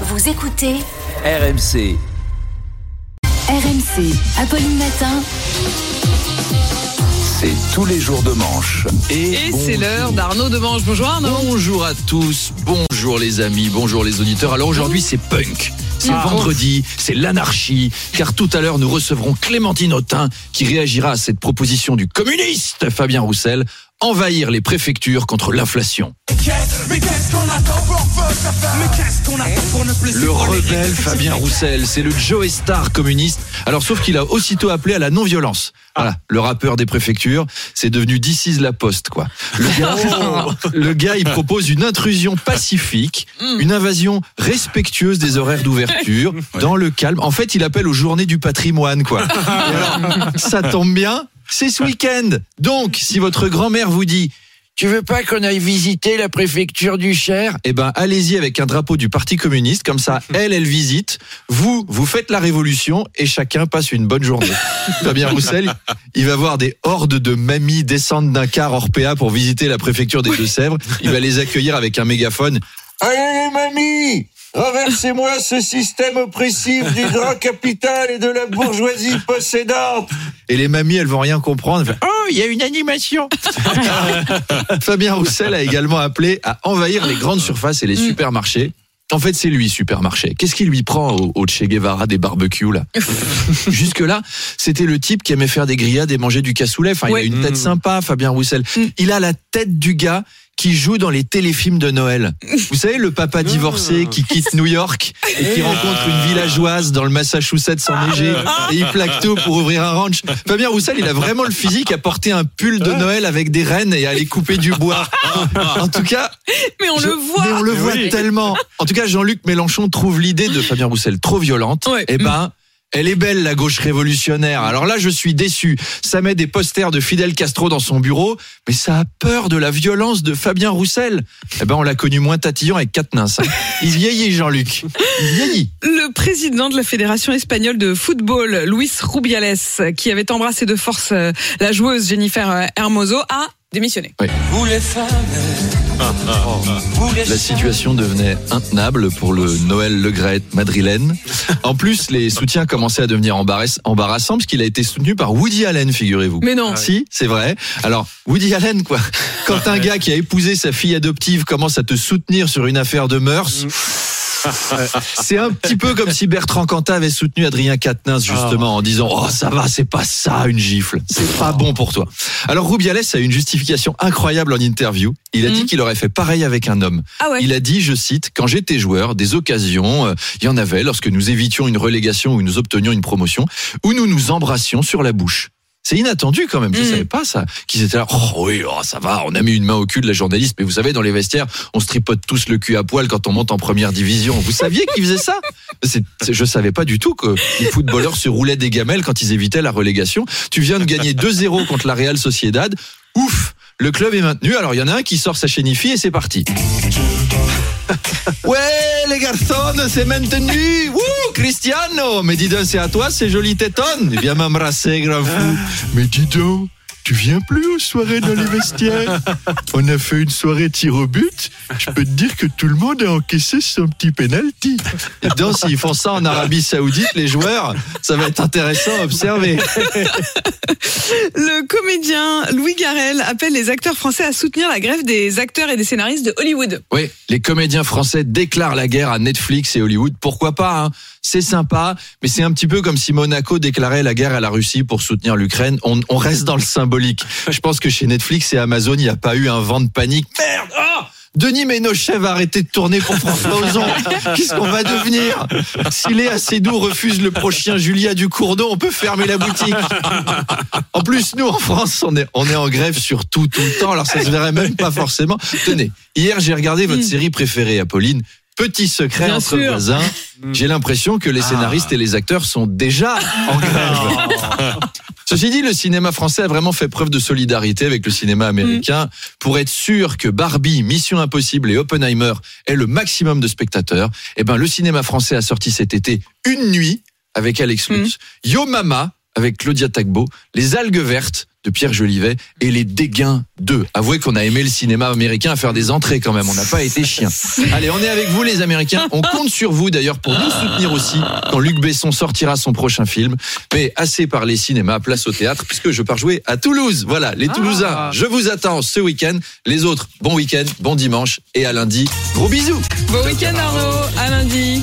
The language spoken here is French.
Vous écoutez RMC. RMC, Apolline Matin. C'est tous les jours de manche. Et c'est l'heure d'Arnaud Demange. Bonjour Arnaud. Bonjour à tous, bonjour les amis, bonjour les auditeurs. Alors aujourd'hui c'est punk, c'est vendredi, c'est l'anarchie, car tout à l'heure nous recevrons Clémentine Autain qui réagira à cette proposition du communiste Fabien Roussel, envahir les préfectures contre l'inflation. Le rebelle Fabien Roussel, c'est le Joe Star communiste. Alors sauf qu'il a aussitôt appelé à la non-violence. Voilà, le rappeur des préfectures, c'est devenu is la poste quoi. Le gars, le gars, il propose une intrusion pacifique, une invasion respectueuse des horaires d'ouverture, dans le calme. En fait, il appelle aux journées du patrimoine quoi. Et alors, ça tombe bien, c'est ce week-end. Donc, si votre grand-mère vous dit tu veux pas qu'on aille visiter la préfecture du Cher? Eh ben, allez-y avec un drapeau du Parti communiste, comme ça, elle, elle visite. Vous, vous faites la révolution et chacun passe une bonne journée. Fabien Roussel, il va voir des hordes de mamies descendre d'un car Orpea pour visiter la préfecture des Deux-Sèvres. Il va les accueillir avec un mégaphone. Allez, mamie Renversez-moi ce système oppressif du grand capital et de la bourgeoisie possédante. Et les mamies, elles vont rien comprendre. Elles font, Oh, il y a une animation. Fabien Roussel a également appelé à envahir les grandes surfaces et les supermarchés. En fait, c'est lui, supermarché. Qu'est-ce qui lui prend au, au Che Guevara des barbecues, là Jusque-là, c'était le type qui aimait faire des grillades et manger du cassoulet. Enfin, Ouais. il a une tête sympa, Fabien Roussel. Il a la tête du gars qui joue dans les téléfilms de Noël. Vous savez, le papa divorcé qui quitte New York et qui rencontre une villageoise dans le Massachusetts enneigé et il plaque tout pour ouvrir un ranch. Fabien Roussel, il a vraiment le physique à porter un pull de Noël avec des rennes et à aller couper du bois. En tout cas, Mais on je- le voit. Mais on le voit tellement. En tout cas, Jean-Luc Mélenchon trouve l'idée de Fabien Roussel trop violente. Ouais. Eh ben. Elle est belle, la gauche révolutionnaire. Alors là, je suis déçu. Ça met des posters de Fidel Castro dans son bureau, mais ça a peur de la violence de Fabien Roussel. Eh ben, on l'a connu moins tatillon avec Katniss. hein. Il vieillit, Jean-Luc. Il vieillit. Le président de la Fédération espagnole de football, Luis Rubiales, qui avait embrassé de force euh, la joueuse Jennifer euh, Hermoso, a démissionné. La situation devenait intenable pour le Noël Le Gret madrilène. En plus, les soutiens commençaient à devenir embarrass- embarrassants parce qu'il a été soutenu par Woody Allen, figurez-vous. Mais non. Si, c'est vrai. Alors, Woody Allen, quoi. Quand un gars qui a épousé sa fille adoptive commence à te soutenir sur une affaire de mœurs, c'est un petit peu comme si Bertrand Cantat avait soutenu Adrien Quatennens, justement, en disant, oh, ça va, c'est pas ça, une gifle. C'est pas bon pour toi. Alors, Rubiales a une justification incroyable en interview. Il a dit Mhm. qu'il aurait fait pareil avec un homme. Ah ouais. Il a dit, je cite, quand j'étais joueur, des occasions, euh, il y en avait lorsque nous évitions une relégation ou nous obtenions une promotion, où nous nous embrassions sur la bouche. C'est inattendu quand même, je Mhm. savais pas ça. Qu'ils étaient là, oh oui, oh, ça va, on a mis une main au cul de la journaliste, mais vous savez, dans les vestiaires, on se tripote tous le cul à poil quand on monte en première division. Vous saviez qu'ils faisaient ça? Je savais pas du tout que les footballeurs se roulaient des gamelles quand ils évitaient la relégation. Tu viens de gagner 2-0 contre la Real Sociedad. Ouf le club est maintenu. Alors, il y en a un qui sort sa chénifie et c'est parti. Ouais, les garçons, c'est maintenu. Wouh, Cristiano. Mais dis donc, c'est à toi, c'est joli tétonne. Viens m'embrasser, grand fou. Mais dis donc, tu viens plus aux soirées dans les vestiaires. On a fait une soirée tir au but. Je peux te dire que tout le monde a encaissé son petit penalty. Et donc, s'ils font ça en Arabie Saoudite, les joueurs, ça va être intéressant à observer. Le comédien Louis Garrel appelle les acteurs français à soutenir la grève des acteurs et des scénaristes de Hollywood. Oui, les comédiens français déclarent la guerre à Netflix et Hollywood. Pourquoi pas hein? C'est sympa, mais c'est un petit peu comme si Monaco déclarait la guerre à la Russie pour soutenir l'Ukraine. On, on reste dans le symbolique. Je pense que chez Netflix et Amazon, il n'y a pas eu un vent de panique. Merde oh Denis Ménochet va arrêter de tourner pour François Ozon. Qu'est-ce qu'on va devenir? Si Léa Seydoux refuse le prochain Julia Ducournau, on peut fermer la boutique. En plus, nous, en France, on est, on est en grève sur tout, tout le temps. Alors, ça se verrait même pas forcément. Tenez, hier, j'ai regardé votre série préférée, Apolline. Petit secret Bien entre sûr. voisins. J'ai l'impression que les scénaristes et les acteurs sont déjà en grève. Ceci dit, le cinéma français a vraiment fait preuve de solidarité avec le cinéma américain pour être sûr que Barbie, Mission Impossible et Oppenheimer aient le maximum de spectateurs. Eh ben, le cinéma français a sorti cet été Une nuit avec Alex Lutz, Yo Mama avec Claudia Tagbo, Les algues vertes de Pierre Jolivet et Les Dégains 2. Avouez qu'on a aimé le cinéma américain à faire des entrées quand même. On n'a pas été chiens. Allez, on est avec vous les Américains. On compte sur vous d'ailleurs pour nous soutenir aussi quand Luc Besson sortira son prochain film. Mais assez parlé cinéma, place au théâtre puisque je pars jouer à Toulouse. Voilà, les Toulousains, je vous attends ce week-end. Les autres, bon week-end, bon dimanche et à lundi. Gros bisous Bon week-end Arnaud, à lundi.